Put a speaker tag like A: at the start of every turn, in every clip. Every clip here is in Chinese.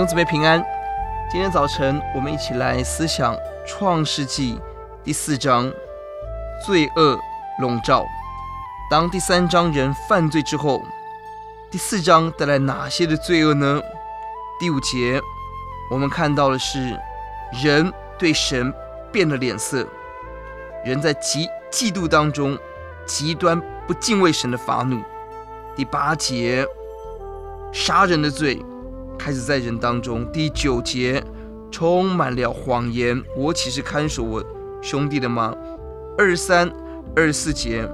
A: 弟兄姊妹平安。今天早晨，我们一起来思想《创世纪》第四章，罪恶笼罩。当第三章人犯罪之后，第四章带来哪些的罪恶呢？第五节，我们看到的是人对神变了脸色，人在极嫉妒当中极端不敬畏神的发怒。第八节，杀人的罪。开始在人当中，第九节充满了谎言。我岂是看守我兄弟的吗？二三、二十四节，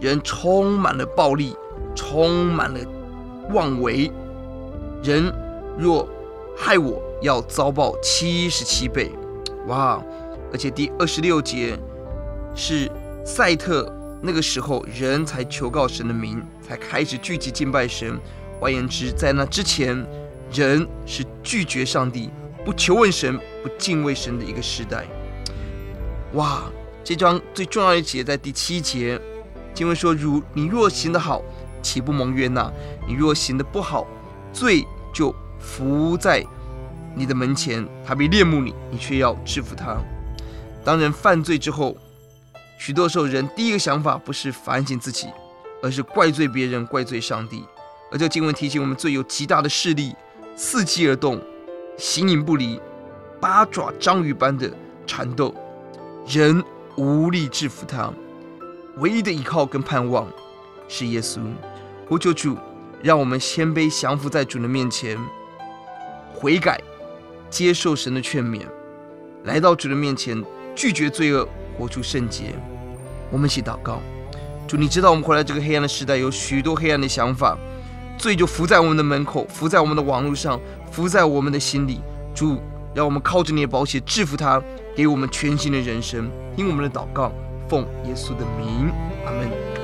A: 人充满了暴力，充满了妄为。人若害我，要遭报七十七倍。哇！而且第二十六节是赛特，那个时候人才求告神的名，才开始聚集敬拜神。换言之，在那之前，人是拒绝上帝、不求问神、不敬畏神的一个时代。哇！这章最重要的一节在第七节，经文说：“如你若行得好，岂不蒙悦纳？你若行得不好，罪就伏在你的门前，他必恋慕你，你却要制服他。”当人犯罪之后，许多时候人第一个想法不是反省自己，而是怪罪别人、怪罪上帝。而这经文提醒我们，罪有极大的势力，伺机而动，形影不离，八爪章鱼般的缠斗，人无力制服它。唯一的依靠跟盼望是耶稣。呼求主，让我们谦卑降服在主的面前，悔改，接受神的劝勉，来到主的面前，拒绝罪恶，活出圣洁。我们一起祷告：主，你知道我们活在这个黑暗的时代，有许多黑暗的想法。罪就伏在我们的门口，伏在我们的网络上，伏在我们的心里。主，让我们靠着你的宝血制服他，给我们全新的人生。听我们的祷告，奉耶稣的名，阿门。